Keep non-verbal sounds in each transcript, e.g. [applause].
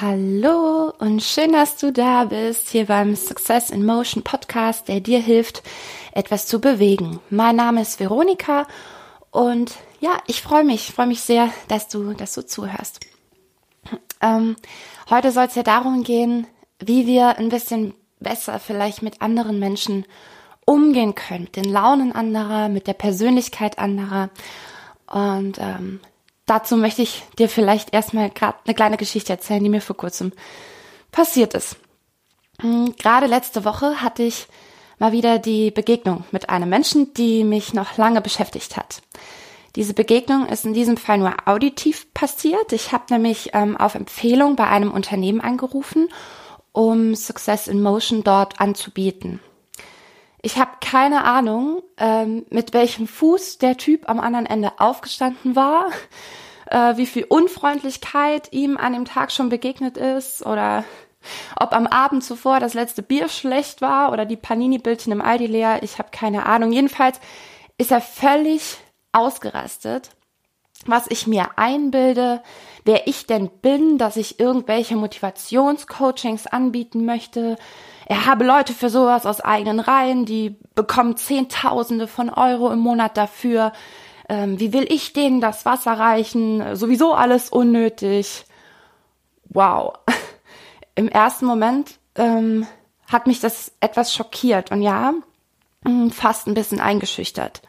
Hallo und schön, dass du da bist, hier beim Success in Motion Podcast, der dir hilft, etwas zu bewegen. Mein Name ist Veronika und ja, ich freue mich, freue mich sehr, dass du, dass du zuhörst. Ähm, heute soll es ja darum gehen, wie wir ein bisschen besser vielleicht mit anderen Menschen umgehen können, mit den Launen anderer, mit der Persönlichkeit anderer. Und ähm, dazu möchte ich dir vielleicht erstmal gerade eine kleine Geschichte erzählen, die mir vor kurzem passiert ist. Hm, gerade letzte Woche hatte ich mal wieder die Begegnung mit einem Menschen, die mich noch lange beschäftigt hat. Diese Begegnung ist in diesem Fall nur auditiv passiert. Ich habe nämlich ähm, auf Empfehlung bei einem Unternehmen angerufen, um Success in Motion dort anzubieten. Ich habe keine Ahnung, ähm, mit welchem Fuß der Typ am anderen Ende aufgestanden war, [laughs] äh, wie viel Unfreundlichkeit ihm an dem Tag schon begegnet ist oder ob am Abend zuvor das letzte Bier schlecht war oder die Panini-Bildchen im Aldi leer. Ich habe keine Ahnung. Jedenfalls ist er völlig ausgerastet, was ich mir einbilde, wer ich denn bin, dass ich irgendwelche Motivationscoachings anbieten möchte, er habe Leute für sowas aus eigenen Reihen, die bekommen Zehntausende von Euro im Monat dafür. Ähm, wie will ich denen das Wasser reichen? Sowieso alles unnötig. Wow. [laughs] Im ersten Moment ähm, hat mich das etwas schockiert und ja, mm, fast ein bisschen eingeschüchtert.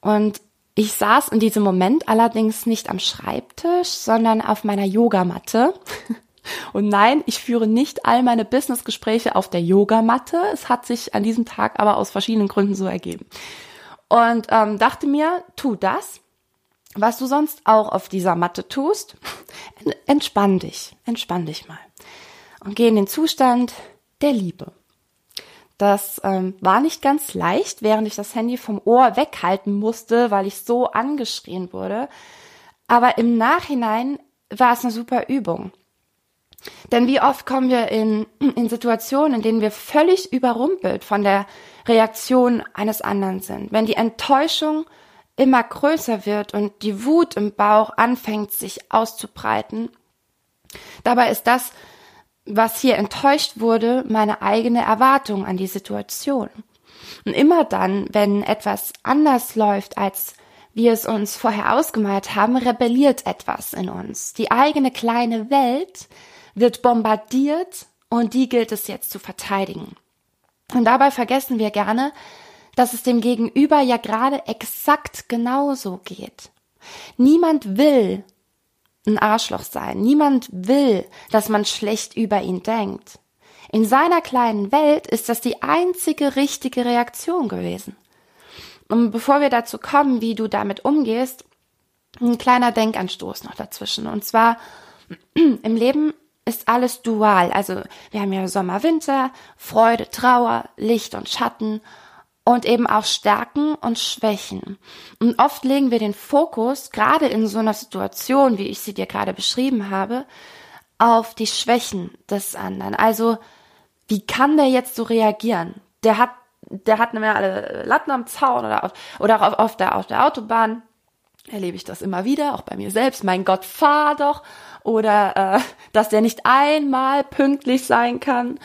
Und ich saß in diesem Moment allerdings nicht am Schreibtisch, sondern auf meiner Yogamatte [laughs] Und nein, ich führe nicht all meine Businessgespräche auf der Yogamatte. Es hat sich an diesem Tag aber aus verschiedenen Gründen so ergeben. Und ähm, dachte mir, tu das, was du sonst auch auf dieser Matte tust. [laughs] Entspann dich, entspann dich mal. Und geh in den Zustand der Liebe. Das ähm, war nicht ganz leicht, während ich das Handy vom Ohr weghalten musste, weil ich so angeschrien wurde. Aber im Nachhinein war es eine super Übung. Denn wie oft kommen wir in, in Situationen, in denen wir völlig überrumpelt von der Reaktion eines anderen sind. Wenn die Enttäuschung immer größer wird und die Wut im Bauch anfängt sich auszubreiten. Dabei ist das, was hier enttäuscht wurde, meine eigene Erwartung an die Situation. Und immer dann, wenn etwas anders läuft, als wir es uns vorher ausgemalt haben, rebelliert etwas in uns. Die eigene kleine Welt wird bombardiert und die gilt es jetzt zu verteidigen. Und dabei vergessen wir gerne, dass es dem Gegenüber ja gerade exakt genauso geht. Niemand will ein Arschloch sein. Niemand will, dass man schlecht über ihn denkt. In seiner kleinen Welt ist das die einzige richtige Reaktion gewesen. Und bevor wir dazu kommen, wie du damit umgehst, ein kleiner Denkanstoß noch dazwischen. Und zwar, [clears throat] im Leben ist alles dual. Also wir haben ja Sommer, Winter, Freude, Trauer, Licht und Schatten und eben auch Stärken und Schwächen. Und oft legen wir den Fokus, gerade in so einer Situation, wie ich sie dir gerade beschrieben habe, auf die Schwächen des anderen. Also, wie kann der jetzt so reagieren? Der hat, der hat nämlich alle Latten am Zaun oder auf, oder auf, auf der, auf der Autobahn erlebe ich das immer wieder, auch bei mir selbst. Mein Gott, fahr doch oder äh, dass der nicht einmal pünktlich sein kann.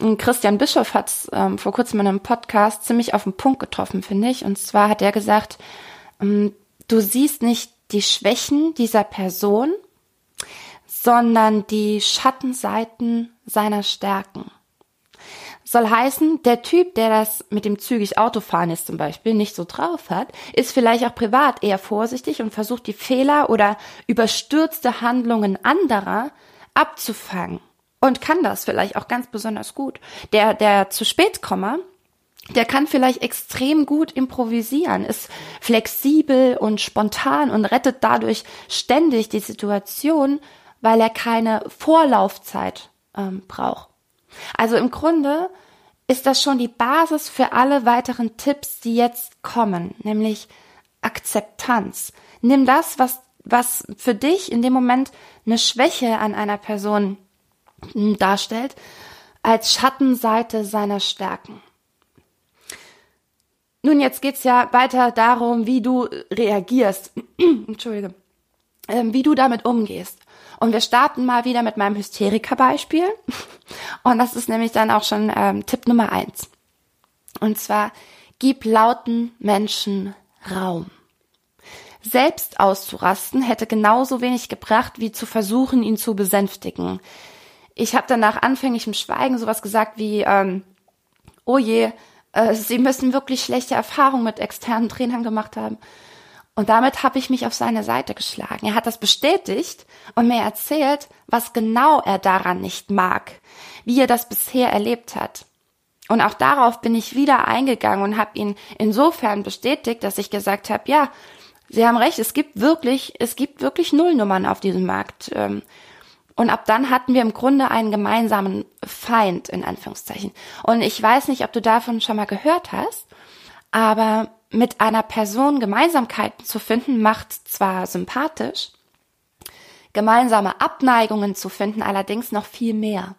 Und Christian Bischof hat ähm, vor kurzem in einem Podcast ziemlich auf den Punkt getroffen, finde ich. Und zwar hat er gesagt, ähm, du siehst nicht die Schwächen dieser Person, sondern die Schattenseiten seiner Stärken. Soll heißen, der Typ, der das mit dem zügig Autofahren ist zum Beispiel, nicht so drauf hat, ist vielleicht auch privat eher vorsichtig und versucht die Fehler oder überstürzte Handlungen anderer abzufangen. Und kann das vielleicht auch ganz besonders gut. Der, der zu spät komme, der kann vielleicht extrem gut improvisieren, ist flexibel und spontan und rettet dadurch ständig die Situation, weil er keine Vorlaufzeit ähm, braucht. Also im Grunde ist das schon die Basis für alle weiteren Tipps, die jetzt kommen, nämlich Akzeptanz. Nimm das, was, was für dich in dem Moment eine Schwäche an einer Person darstellt, als Schattenseite seiner Stärken. Nun, jetzt geht's ja weiter darum, wie du reagierst. [clears throat] Entschuldige. Ähm, wie du damit umgehst. Und wir starten mal wieder mit meinem Hysteriker-Beispiel. Und das ist nämlich dann auch schon ähm, Tipp Nummer eins. Und zwar, gib lauten Menschen Raum. Selbst auszurasten hätte genauso wenig gebracht, wie zu versuchen, ihn zu besänftigen. Ich habe dann nach anfänglichem Schweigen sowas gesagt wie, ähm, oh je, äh, Sie müssen wirklich schlechte Erfahrungen mit externen Trainern gemacht haben. Und damit habe ich mich auf seine Seite geschlagen. Er hat das bestätigt und mir erzählt, was genau er daran nicht mag, wie er das bisher erlebt hat. Und auch darauf bin ich wieder eingegangen und habe ihn insofern bestätigt, dass ich gesagt habe, ja, Sie haben recht, es gibt wirklich, es gibt wirklich Nullnummern auf diesem Markt. Ähm, und ab dann hatten wir im Grunde einen gemeinsamen Feind, in Anführungszeichen. Und ich weiß nicht, ob du davon schon mal gehört hast, aber mit einer Person Gemeinsamkeiten zu finden, macht zwar sympathisch, gemeinsame Abneigungen zu finden allerdings noch viel mehr.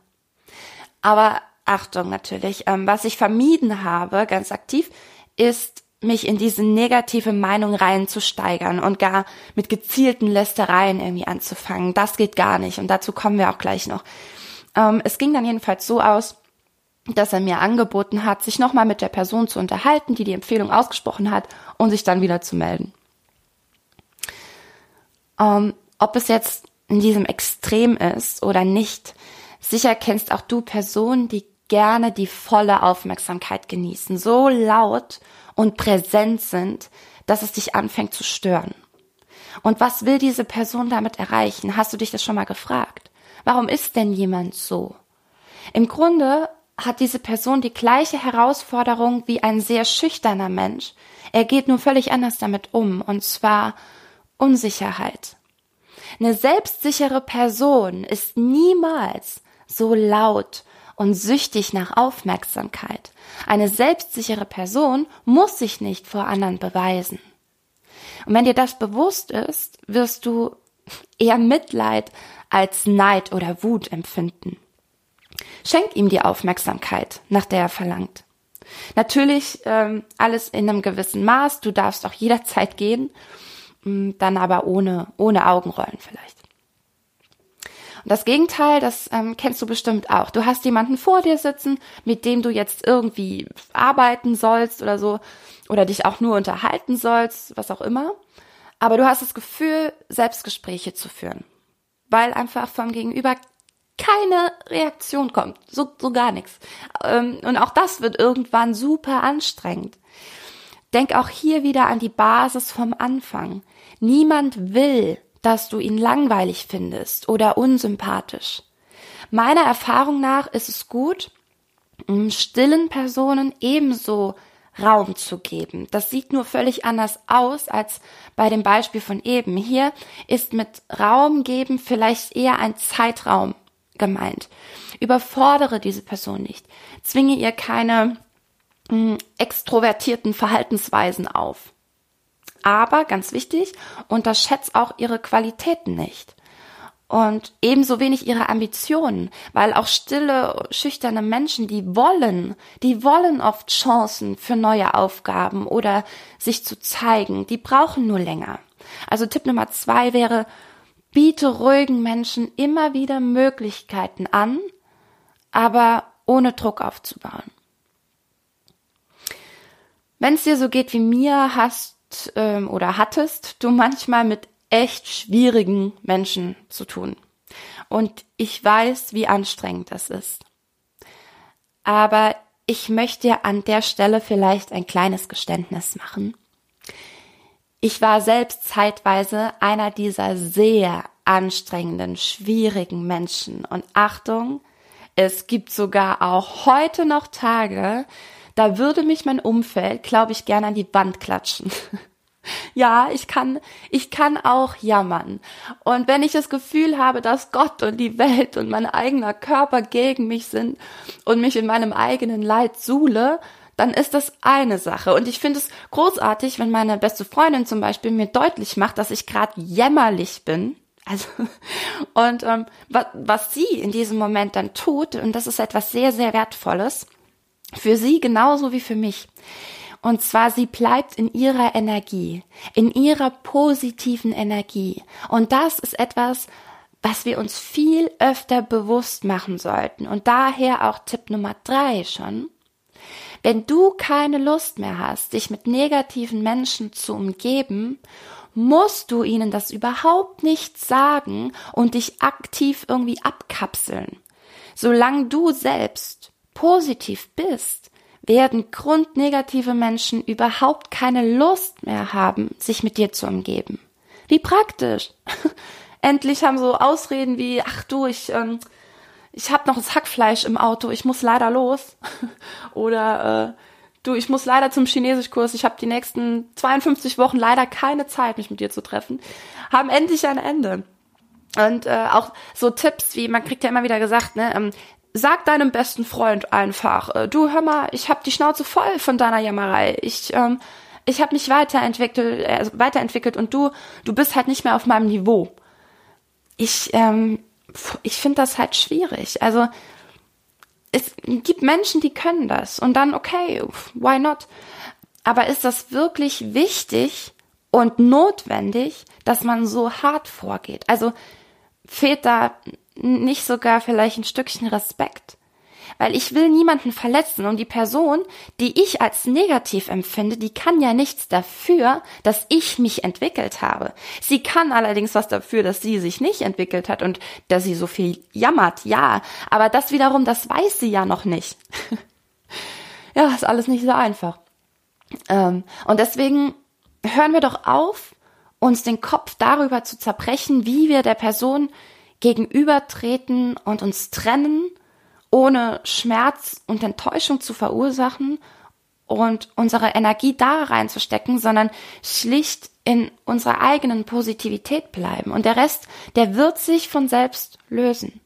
Aber Achtung natürlich, ähm, was ich vermieden habe, ganz aktiv, ist mich in diese negative Meinung reinzusteigern und gar mit gezielten Lästereien irgendwie anzufangen. Das geht gar nicht und dazu kommen wir auch gleich noch. Ähm, es ging dann jedenfalls so aus, dass er mir angeboten hat, sich nochmal mit der Person zu unterhalten, die die Empfehlung ausgesprochen hat und sich dann wieder zu melden. Ähm, ob es jetzt in diesem Extrem ist oder nicht, sicher kennst auch du Personen, die gerne die volle Aufmerksamkeit genießen, so laut und präsent sind, dass es dich anfängt zu stören. Und was will diese Person damit erreichen? Hast du dich das schon mal gefragt? Warum ist denn jemand so? Im Grunde hat diese Person die gleiche Herausforderung wie ein sehr schüchterner Mensch. Er geht nur völlig anders damit um, und zwar Unsicherheit. Eine selbstsichere Person ist niemals so laut und süchtig nach Aufmerksamkeit. Eine selbstsichere Person muss sich nicht vor anderen beweisen. Und wenn dir das bewusst ist, wirst du eher Mitleid als Neid oder Wut empfinden. Schenk ihm die Aufmerksamkeit, nach der er verlangt. Natürlich ähm, alles in einem gewissen Maß. Du darfst auch jederzeit gehen, mm, dann aber ohne ohne Augenrollen vielleicht. Und das Gegenteil, das ähm, kennst du bestimmt auch. Du hast jemanden vor dir sitzen, mit dem du jetzt irgendwie arbeiten sollst oder so, oder dich auch nur unterhalten sollst, was auch immer. Aber du hast das Gefühl, Selbstgespräche zu führen, weil einfach vom Gegenüber keine Reaktion kommt, so, so gar nichts. Ähm, und auch das wird irgendwann super anstrengend. Denk auch hier wieder an die Basis vom Anfang. Niemand will dass du ihn langweilig findest oder unsympathisch. Meiner Erfahrung nach ist es gut, stillen Personen ebenso Raum zu geben. Das sieht nur völlig anders aus als bei dem Beispiel von eben. Hier ist mit Raum geben vielleicht eher ein Zeitraum gemeint. Überfordere diese Person nicht. Zwinge ihr keine mh, extrovertierten Verhaltensweisen auf. Aber, ganz wichtig, unterschätzt auch ihre Qualitäten nicht. Und ebenso wenig ihre Ambitionen, weil auch stille, schüchterne Menschen, die wollen, die wollen oft Chancen für neue Aufgaben oder sich zu zeigen, die brauchen nur länger. Also Tipp Nummer zwei wäre, biete ruhigen Menschen immer wieder Möglichkeiten an, aber ohne Druck aufzubauen. Wenn es dir so geht wie mir, hast ähm, oder hattest du manchmal mit echt schwierigen Menschen zu tun. Und ich weiß, wie anstrengend das ist. Aber ich möchte an der Stelle vielleicht ein kleines Geständnis machen. Ich war selbst zeitweise einer dieser sehr anstrengenden, schwierigen Menschen. Und Achtung, es gibt sogar auch heute noch Tage, da würde mich mein Umfeld, glaube ich, gerne an die Wand klatschen. [laughs] ja, ich kann, ich kann auch jammern. Und wenn ich das Gefühl habe, dass Gott und die Welt und mein eigener Körper gegen mich sind und mich in meinem eigenen Leid suhle, dann ist das eine Sache. Und ich finde es großartig, wenn meine beste Freundin zum Beispiel mir deutlich macht, dass ich gerade jämmerlich bin. Also, [laughs] und ähm, was, was sie in diesem Moment dann tut, und das ist etwas sehr, sehr Wertvolles, für sie genauso wie für mich. Und zwar, sie bleibt in ihrer Energie, in ihrer positiven Energie. Und das ist etwas, was wir uns viel öfter bewusst machen sollten. Und daher auch Tipp Nummer drei schon. Wenn du keine Lust mehr hast, dich mit negativen Menschen zu umgeben, musst du ihnen das überhaupt nicht sagen und dich aktiv irgendwie abkapseln. Solange du selbst positiv bist, werden grundnegative Menschen überhaupt keine Lust mehr haben, sich mit dir zu umgeben. Wie praktisch. [laughs] Endlich haben so Ausreden wie, ach du, ich, ähm, ich habe noch das Hackfleisch im Auto, ich muss leider los. [laughs] Oder äh, du, ich muss leider zum Chinesischkurs, ich habe die nächsten 52 Wochen leider keine Zeit, mich mit dir zu treffen, haben endlich ein Ende. Und äh, auch so Tipps wie, man kriegt ja immer wieder gesagt, ne, ähm, sag deinem besten Freund einfach, äh, du hör mal, ich habe die Schnauze voll von deiner Jammerei. Ich ähm, ich habe mich weiterentwickelt, äh, also weiterentwickelt und du du bist halt nicht mehr auf meinem Niveau. Ich ähm, ich finde das halt schwierig. Also es gibt Menschen, die können das und dann okay, why not? Aber ist das wirklich wichtig und notwendig, dass man so hart vorgeht? Also fehlt da nicht sogar vielleicht ein Stückchen Respekt? Weil ich will niemanden verletzen und die Person, die ich als negativ empfinde, die kann ja nichts dafür, dass ich mich entwickelt habe. Sie kann allerdings was dafür, dass sie sich nicht entwickelt hat und dass sie so viel jammert, ja. Aber das wiederum, das weiß sie ja noch nicht. [laughs] ja, ist alles nicht so einfach. Ähm, und deswegen hören wir doch auf, uns den Kopf darüber zu zerbrechen, wie wir der Person gegenübertreten und uns trennen ohne Schmerz und Enttäuschung zu verursachen und unsere Energie da reinzustecken, sondern schlicht in unserer eigenen Positivität bleiben. Und der Rest, der wird sich von selbst lösen.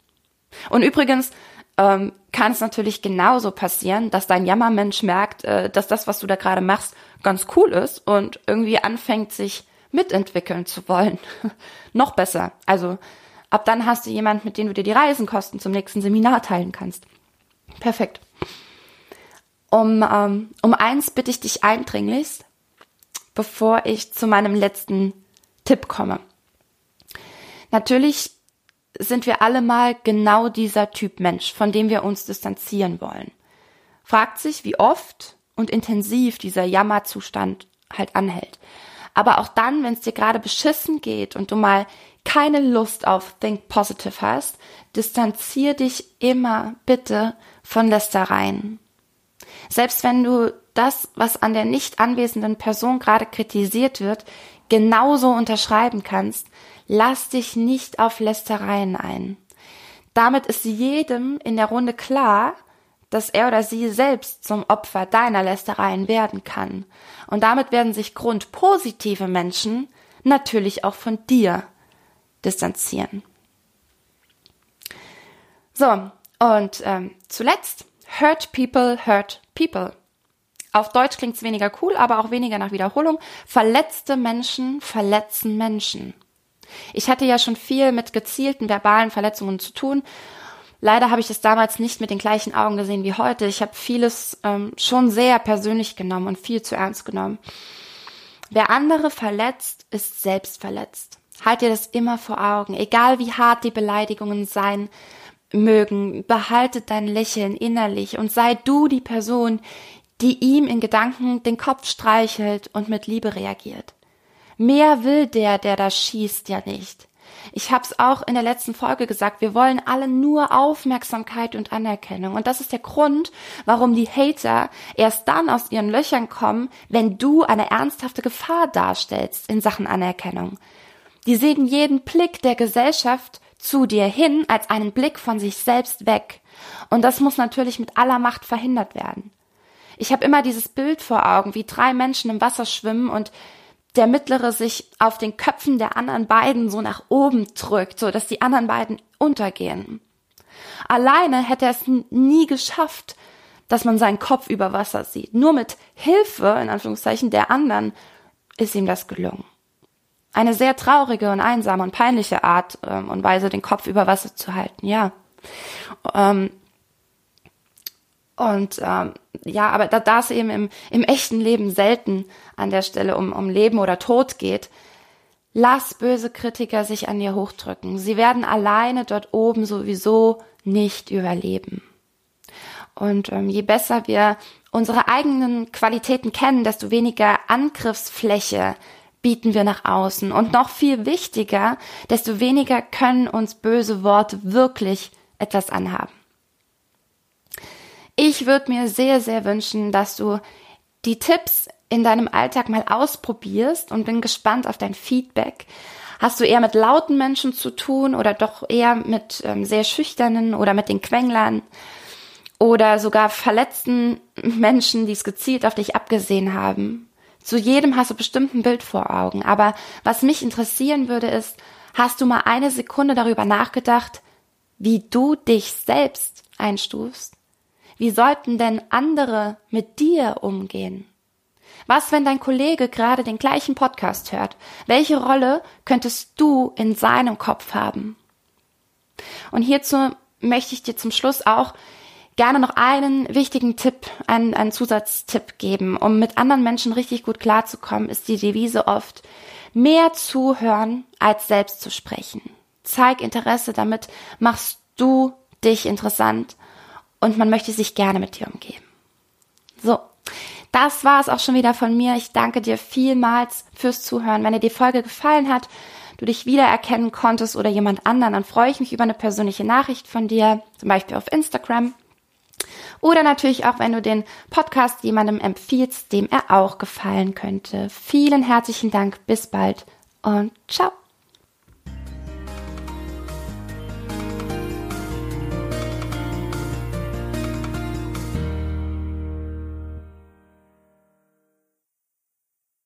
Und übrigens ähm, kann es natürlich genauso passieren, dass dein Jammermensch merkt, äh, dass das, was du da gerade machst, ganz cool ist und irgendwie anfängt, sich mitentwickeln zu wollen. [laughs] Noch besser. Also Ab dann hast du jemand, mit dem du dir die Reisenkosten zum nächsten Seminar teilen kannst. Perfekt. Um, ähm, um eins bitte ich dich eindringlichst, bevor ich zu meinem letzten Tipp komme. Natürlich sind wir alle mal genau dieser Typ Mensch, von dem wir uns distanzieren wollen. Fragt sich, wie oft und intensiv dieser Jammerzustand halt anhält. Aber auch dann, wenn es dir gerade beschissen geht und du mal keine Lust auf Think Positive hast, distanzier dich immer bitte von Lästereien. Selbst wenn du das, was an der nicht anwesenden Person gerade kritisiert wird, genauso unterschreiben kannst, lass dich nicht auf Lästereien ein. Damit ist jedem in der Runde klar, dass er oder sie selbst zum Opfer deiner Lästereien werden kann. Und damit werden sich grundpositive Menschen natürlich auch von dir distanzieren. So, und ähm, zuletzt, hurt people, hurt people. Auf Deutsch klingt es weniger cool, aber auch weniger nach Wiederholung. Verletzte Menschen verletzen Menschen. Ich hatte ja schon viel mit gezielten verbalen Verletzungen zu tun. Leider habe ich es damals nicht mit den gleichen Augen gesehen wie heute. Ich habe vieles ähm, schon sehr persönlich genommen und viel zu ernst genommen. Wer andere verletzt, ist selbst verletzt. Halt dir das immer vor Augen, egal wie hart die Beleidigungen sein mögen, behalte dein Lächeln innerlich und sei du die Person, die ihm in Gedanken den Kopf streichelt und mit Liebe reagiert. Mehr will der, der da schießt, ja nicht. Ich hab's auch in der letzten Folge gesagt, wir wollen alle nur Aufmerksamkeit und Anerkennung. Und das ist der Grund, warum die Hater erst dann aus ihren Löchern kommen, wenn du eine ernsthafte Gefahr darstellst in Sachen Anerkennung. Die sehen jeden Blick der Gesellschaft zu dir hin als einen Blick von sich selbst weg. Und das muss natürlich mit aller Macht verhindert werden. Ich habe immer dieses Bild vor Augen, wie drei Menschen im Wasser schwimmen und der mittlere sich auf den Köpfen der anderen beiden so nach oben drückt, so dass die anderen beiden untergehen. Alleine hätte er es nie geschafft, dass man seinen Kopf über Wasser sieht. Nur mit Hilfe, in Anführungszeichen, der anderen ist ihm das gelungen eine sehr traurige und einsame und peinliche Art ähm, und Weise, den Kopf über Wasser zu halten, ja. Ähm, und ähm, ja, aber da, da es eben im, im echten Leben selten an der Stelle um, um Leben oder Tod geht, Lass böse Kritiker sich an dir hochdrücken. Sie werden alleine dort oben sowieso nicht überleben. Und ähm, je besser wir unsere eigenen Qualitäten kennen, desto weniger Angriffsfläche bieten wir nach außen. Und noch viel wichtiger, desto weniger können uns böse Worte wirklich etwas anhaben. Ich würde mir sehr, sehr wünschen, dass du die Tipps in deinem Alltag mal ausprobierst und bin gespannt auf dein Feedback. Hast du eher mit lauten Menschen zu tun oder doch eher mit ähm, sehr schüchternen oder mit den Quenglern oder sogar verletzten Menschen, die es gezielt auf dich abgesehen haben? Zu jedem hast du bestimmt ein Bild vor Augen. Aber was mich interessieren würde, ist, hast du mal eine Sekunde darüber nachgedacht, wie du dich selbst einstufst? Wie sollten denn andere mit dir umgehen? Was, wenn dein Kollege gerade den gleichen Podcast hört? Welche Rolle könntest du in seinem Kopf haben? Und hierzu möchte ich dir zum Schluss auch gerne noch einen wichtigen Tipp, einen, einen Zusatztipp geben, um mit anderen Menschen richtig gut klarzukommen, ist die Devise oft, mehr zuhören als selbst zu sprechen. Zeig Interesse, damit machst du dich interessant und man möchte sich gerne mit dir umgeben. So, das war es auch schon wieder von mir. Ich danke dir vielmals fürs Zuhören. Wenn dir die Folge gefallen hat, du dich wiedererkennen konntest oder jemand anderen, dann freue ich mich über eine persönliche Nachricht von dir, zum Beispiel auf Instagram. Oder natürlich auch, wenn du den Podcast jemandem empfiehlst, dem er auch gefallen könnte. Vielen herzlichen Dank, bis bald und ciao.